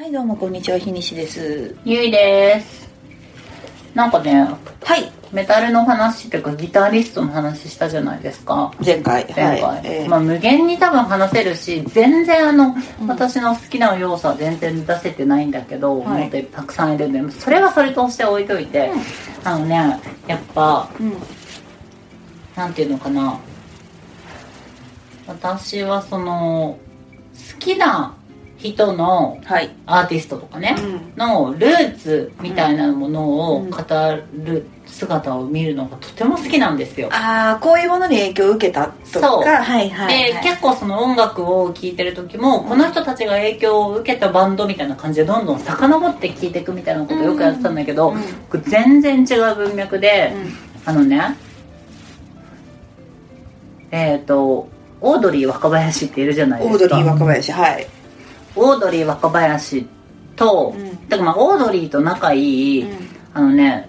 はいどうもこんにちは日西です。ゆいです。なんかねはい。メタルの話っていうかギタリストの話したじゃないですか。前回。前回、はい。えーまあ、無限に多分話せるし全然あの、私の好きな要素は全然出せてないんだけど、はい。もっとたくさんいるんでそれはそれとして置いといて、あのねやっぱうん。なんていうのかな。私はその好きな人のはい。アーティストとかね、うん。のルーツみたいなものをうん語る姿を見るのがとても好きなんですよ。ああこういうものに影響を受けたとか。そう。はいはい、ではい、結構その音楽を聴いてる時もこの人たちが影響を受けたバンドみたいな感じでどんどん遡って聴いていくみたいなことをよくやってたんだけど、うん。全然違う文脈で、あのねえっ、とオードリー若林っているじゃないですか。オードリー若林はいオードリー若林と、うん。だからまあオードリーと仲いい、うん。あのね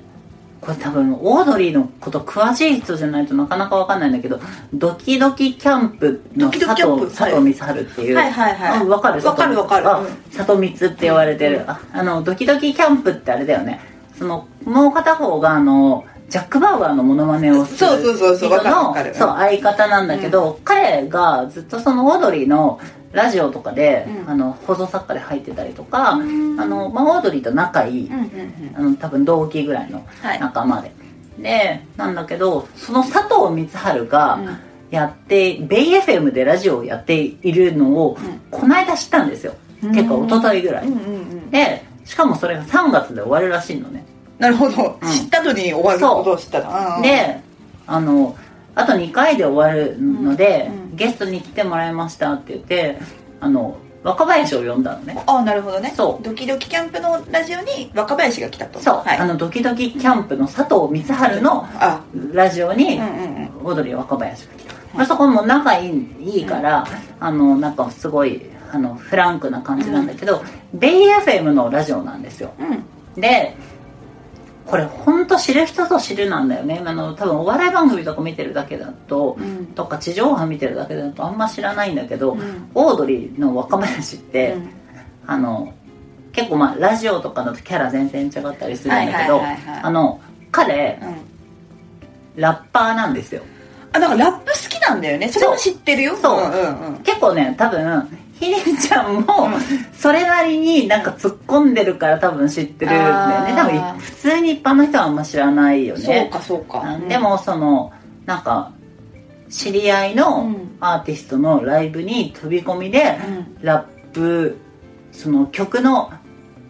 これ多分オードリーのこと詳しい人じゃないとなかなかわかんないんだけどドキドキキャンプの佐藤佐藤光晴っていう、はいはいはい。あわかるわかるわかる。佐藤光って言われてる、ああのドキドキキャンプってあれだよね。そのもう片方があのジャック・バウアーのモノマネをするそうそうそうそう人のそう相方なんだけど、彼がずっとそのオードリーのラジオとかで、うん。あの放送作家で入ってたりとか、うん。あのまあ、オードリーと仲いい、うんうんうん。あの多分同期ぐらいのはい。仲間で、でなんだけどその佐藤光晴がうん。やって、ベイ FM でラジオをやっているのを、うん。この間知ったんですよ。うん。結構一昨日ぐらい、うんうんうん。でしかもそれが3月で終わるらしいのね。なるほど、うん。知ったのに終わることを知ったなう。んであのあと2回で終わるので、うん。うんゲストに来てもらいましたって言ってあの若林を呼んだのね。ああなるほどね。そう。ドキドキキャンプのラジオに若林が来たと。そう、はい、あのドキドキキャンプの佐藤光晴のあ。ラジオに、うんうんうん。オードリー若林が来た、まあ、そこも仲いいいいから、あのなんかすごいあのフランクな感じなんだけど、ベイ FM のラジオなんですよ。うん。でこれ本当知る人ぞ知るなんだよね。あの多分お笑い番組とか見てるだけだと、うん。とか地上波見てるだけだとあんま知らないんだけど、うん。オードリーの若林って、うん。あの結構まあラジオとかだとキャラ全然違ったりするんだけどあの彼うんラッパーなんですよあなんかラップ好きなんだよねそれも知ってるよそうん。うんうん結構ね多分ひりちゃんもうん。それなりになんか突っ込んでるから多分知ってるんだよね。多分普通に一般の人はあんま知らないよそうねかそうか。うん。でもそのなんか知り合いのうん。アーティストのライブに飛び込みでうん。ラップその曲の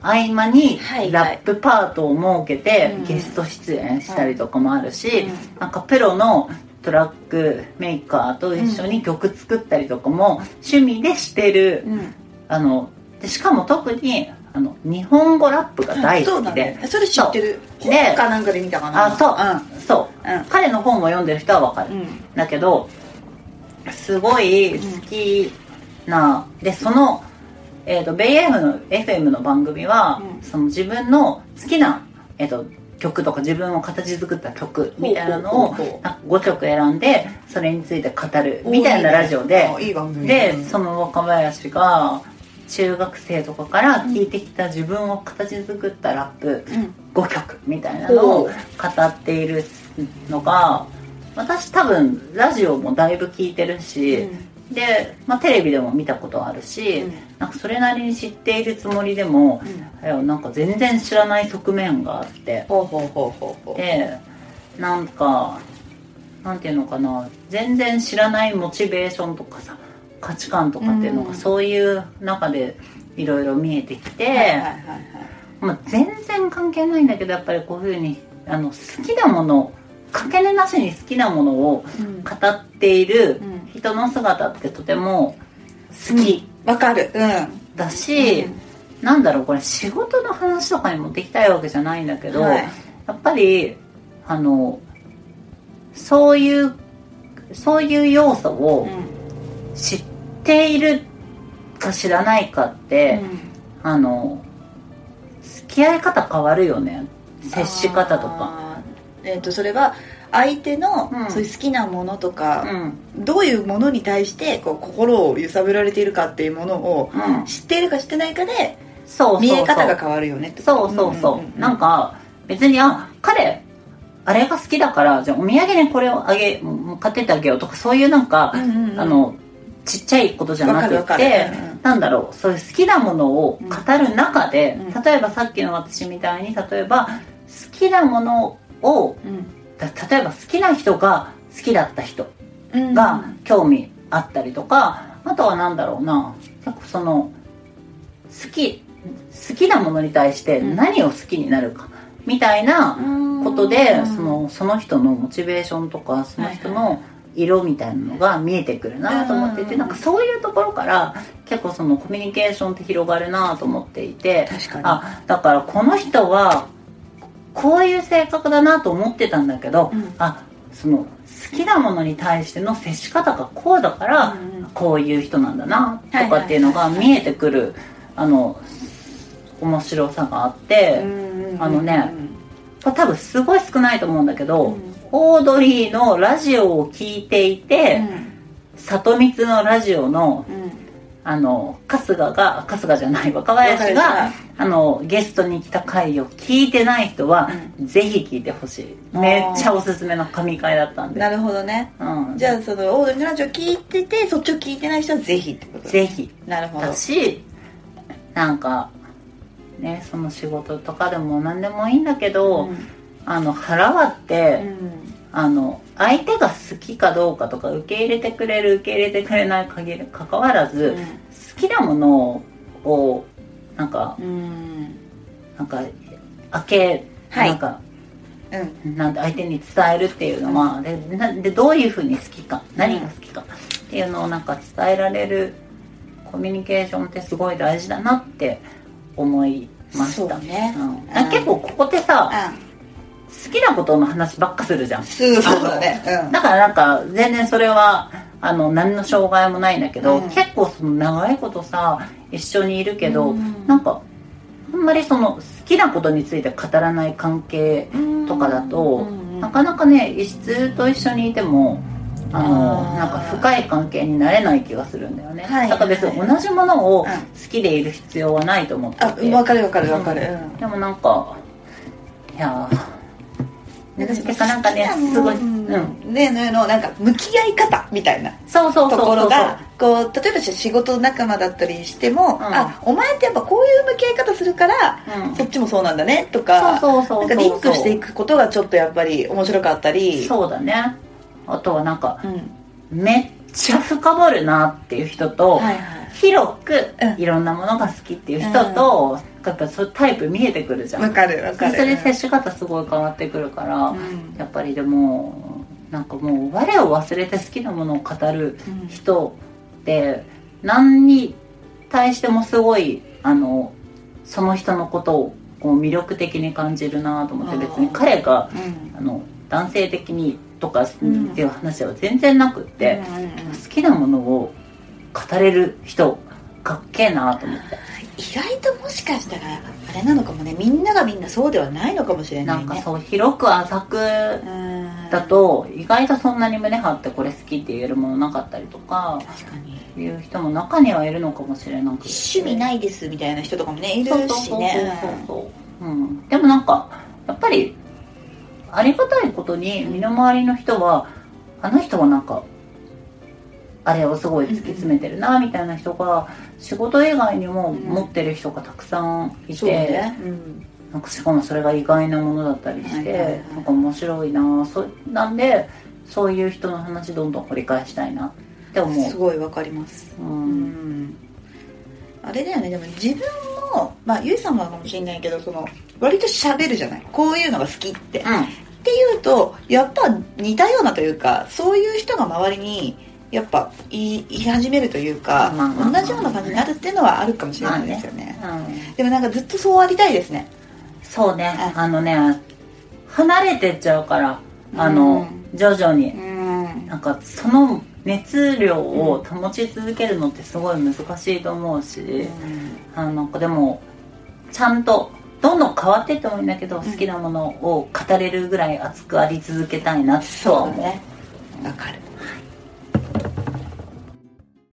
合間にラップパートを設けてうん。ゲスト出演したりとかもあるし、うん。なんかプロのトラックメーカーと一緒に曲作ったりとかも趣味でしてる、うん。あのでしかも特にあの日本語ラップが大好きで、ね。それ知ってる。本かなんかで見たかな。あそう、そう、うん。彼の本を読んでる人はわかる、うん。だけどすごい好きな、でその、えー、とベイ F の FM の番組は、うん。その自分の好きな、えー、と曲とか自分を形作った曲みたいなのをほうほうほうほう。なんか5曲選んでそれについて語るみたいなラジオで。でその若林が中学生とかから聴いてきた自分を形作ったラップ、うん。5曲みたいなのを語っているのが私多分ラジオもだいぶ聞いてるし、で、まあ、テレビでも見たことあるし、うん。なんかそれなりに知っているつもりでも、いやなんか全然知らない側面があって。ほうほうほうほうほう。でなんかなんていうのかな全然知らないモチベーションとかさ価値観とかっていうのが、うん。そういう中でいろいろ見えてきて。全然関係ないんだけどやっぱりこういうふうにあの好きなものかけねなしに好きなものをうん。語っているうん人の姿ってとても好きわかる。うん。だし、なんだろうこれ仕事の話とかに持ってきたいわけじゃないんだけど、はい。やっぱりあのそういうそういう要素を知っているか知らないかって、あの付き合い方変わるよね。接し方とか。あー。えっ、とそれは相手の、うん。そういう好きなものとうか、ん。どういうものに対してこう心を揺さぶられているかっていうものをうん。知っているか知ってないかで見え方が変わるよねってそうそうそう,、んんんなんか別にあ彼あれが好きだからじゃあお土産にこれをあげ買ってってあげようとかそういうなんか、うんうんうん。あのちっちゃいことじゃなくて、うんうんなんだろうそういう好きなものを語る中で、うん。例えばさっきの私みたいに例えば好きなものをだ例えば好きな人が好きだった人うん。が興味あったりとか、あとはなんだろうな結構その好き好きなものに対して何を好きになるかみたいなことで、うんそのその人のモチベーションとかその人の色みたいなのが見えてくるなと思っていて、うん。なんかそういうところから結構そのコミュニケーションって広がるなと思っていてあだからこの人はこういう性格だなと思ってたんだけど、うん。あその好きなものに対しての接し方がこうだから、こういう人なんだなとはいかっていうのが見えてくるあの面白さがあって、あのねこれ多分すごい少ないと思うんだけど、うん。オードリーのラジオを聞いていて、里光のラジオのあの春日が春日じゃない若林があのゲストに来た回を聞いてない人は、ぜひ聞いてほしい。めっちゃおすすめの神回だったんで。なるほどね。うん、じゃあそのオードリーのラジオ聞いててそっちを聞いてない人はぜひってこと。ぜひ。なるほど。だしなんかねその仕事とかでも何でもいいんだけど、うん。あの腹割って、うんあの相手が好きかどうかとか受け入れてくれる受け入れてくれない限りかかわらず、好きなものをなんかうん。なんか開け、はい。なんかうん。なんて相手に伝えるっていうのは、でなでどういうふうに好きか何が好きかっていうのをなんか伝えられるコミュニケーションってすごい大事だなって思いました。ね。うん。あ結構ここってさ好きなことの話ばっかするじゃん。そうだね。うん。だからなんか全然それはあの何の障害もないんだけど、うん。結構その長いことさ一緒にいるけど、うん。なんかあんまりその好きなことについて語らない関係とかだと、なかなかね異質と一緒にいてもあのなんか深い関係になれない気がするんだよね、はいだから別に同じものをうん。好きでいる必要はないと思ってあいて、分かる分かる分かる。でもなんかいやなんかねすごい、うん、うんねねのなんか向き合い方みたいなところがこう例えば仕事仲間だったりしても、ん。あお前ってやっぱこういう向き合い方するから、うん。そっちもそうなんだねとかなんかリンクしていくことがちょっとやっぱり面白かったり。そうだね。あとはなんかうん。めっちゃ深掘るなっていう人と、はいはい。広くうん。いろんなものが好きっていう人と、やっぱそタイプ見えてくるじゃん。わかるわかる。それで接し方すごい変わってくるから、うん。やっぱりでもなんかもう我を忘れて好きなものを語るうん人って何に対してもすごいあのその人のことをこう魅力的に感じるなと思って別に彼がうん。あの男性的にとかってうんいう話は全然なくって、うん好きなものを語れる人かっけえなと思って意外ともしかしたらあれなのかもね。みんながみんなそうではないのかもしれなね。ないんかそう広く浅くうん。だと意外とそんなに胸張ってこれ好きって言えるものなかったりとか確かに。いう人も中にはいるのかもしれなくて。趣味ないですみたいな人とかもねいるそうそうそうそう、うん、でもなんかやっぱりありがたいことに身の回りの人はあの人はなんかあれをすごい突き詰めてるなみたいな人が仕事以外にも持ってる人がたくさんいて、ねうんなんかしかもそれが意外なものだったりして、はいはいはい。なんか面白いなそなんでそういう人の話どんどん掘り返したいなって思う、すごいわかります。う、うん。んあれだよね。でも自分もまあゆいさんもかもしれないけどその割と喋るじゃない。こういうのが好きって、っていうとやっぱ似たようなというかそういう人が周りにやっぱ言い言い始めるというか、まあまあまあ。同じような感じになるっていうのはあるかもしれないですよね,、うん。でもなんかずっとそうありたいですね。そうね。ああのね離れてっちゃうからあの、徐々に。うん。なんかその熱量を保ち続けるのってすごい難しいと思うし、あのなんかでもちゃんとどんどん変わっていってもいいんだけど、好きなものを語れるぐらい熱くあり続けたいなとはそうだね。わかる